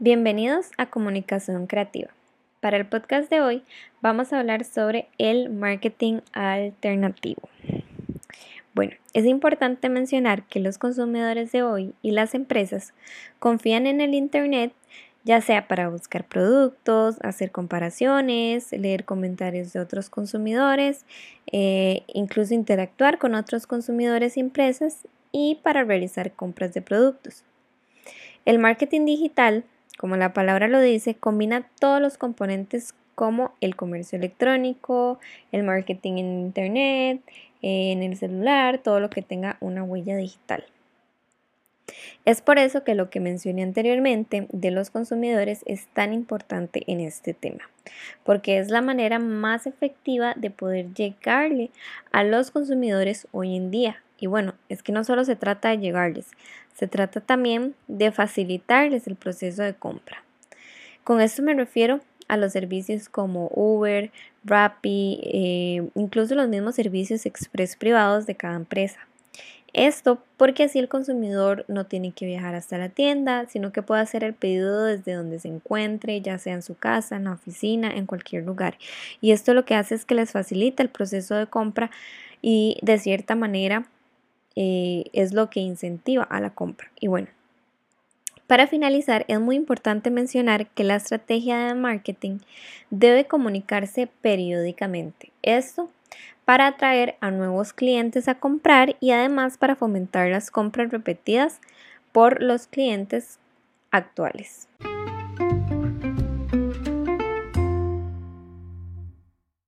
Bienvenidos a Comunicación Creativa. Para el podcast de hoy vamos a hablar sobre el marketing alternativo. Bueno, es importante mencionar que los consumidores de hoy y las empresas confían en el Internet ya sea para buscar productos, hacer comparaciones, leer comentarios de otros consumidores, eh, incluso interactuar con otros consumidores y empresas y para realizar compras de productos. El marketing digital como la palabra lo dice, combina todos los componentes como el comercio electrónico, el marketing en Internet, en el celular, todo lo que tenga una huella digital. Es por eso que lo que mencioné anteriormente de los consumidores es tan importante en este tema, porque es la manera más efectiva de poder llegarle a los consumidores hoy en día. Y bueno, es que no solo se trata de llegarles, se trata también de facilitarles el proceso de compra. Con esto me refiero a los servicios como Uber, Rappi, eh, incluso los mismos servicios express privados de cada empresa. Esto porque así el consumidor no tiene que viajar hasta la tienda, sino que puede hacer el pedido desde donde se encuentre, ya sea en su casa, en la oficina, en cualquier lugar. Y esto lo que hace es que les facilita el proceso de compra y de cierta manera eh, es lo que incentiva a la compra. Y bueno, para finalizar, es muy importante mencionar que la estrategia de marketing debe comunicarse periódicamente. Esto para atraer a nuevos clientes a comprar y además para fomentar las compras repetidas por los clientes actuales.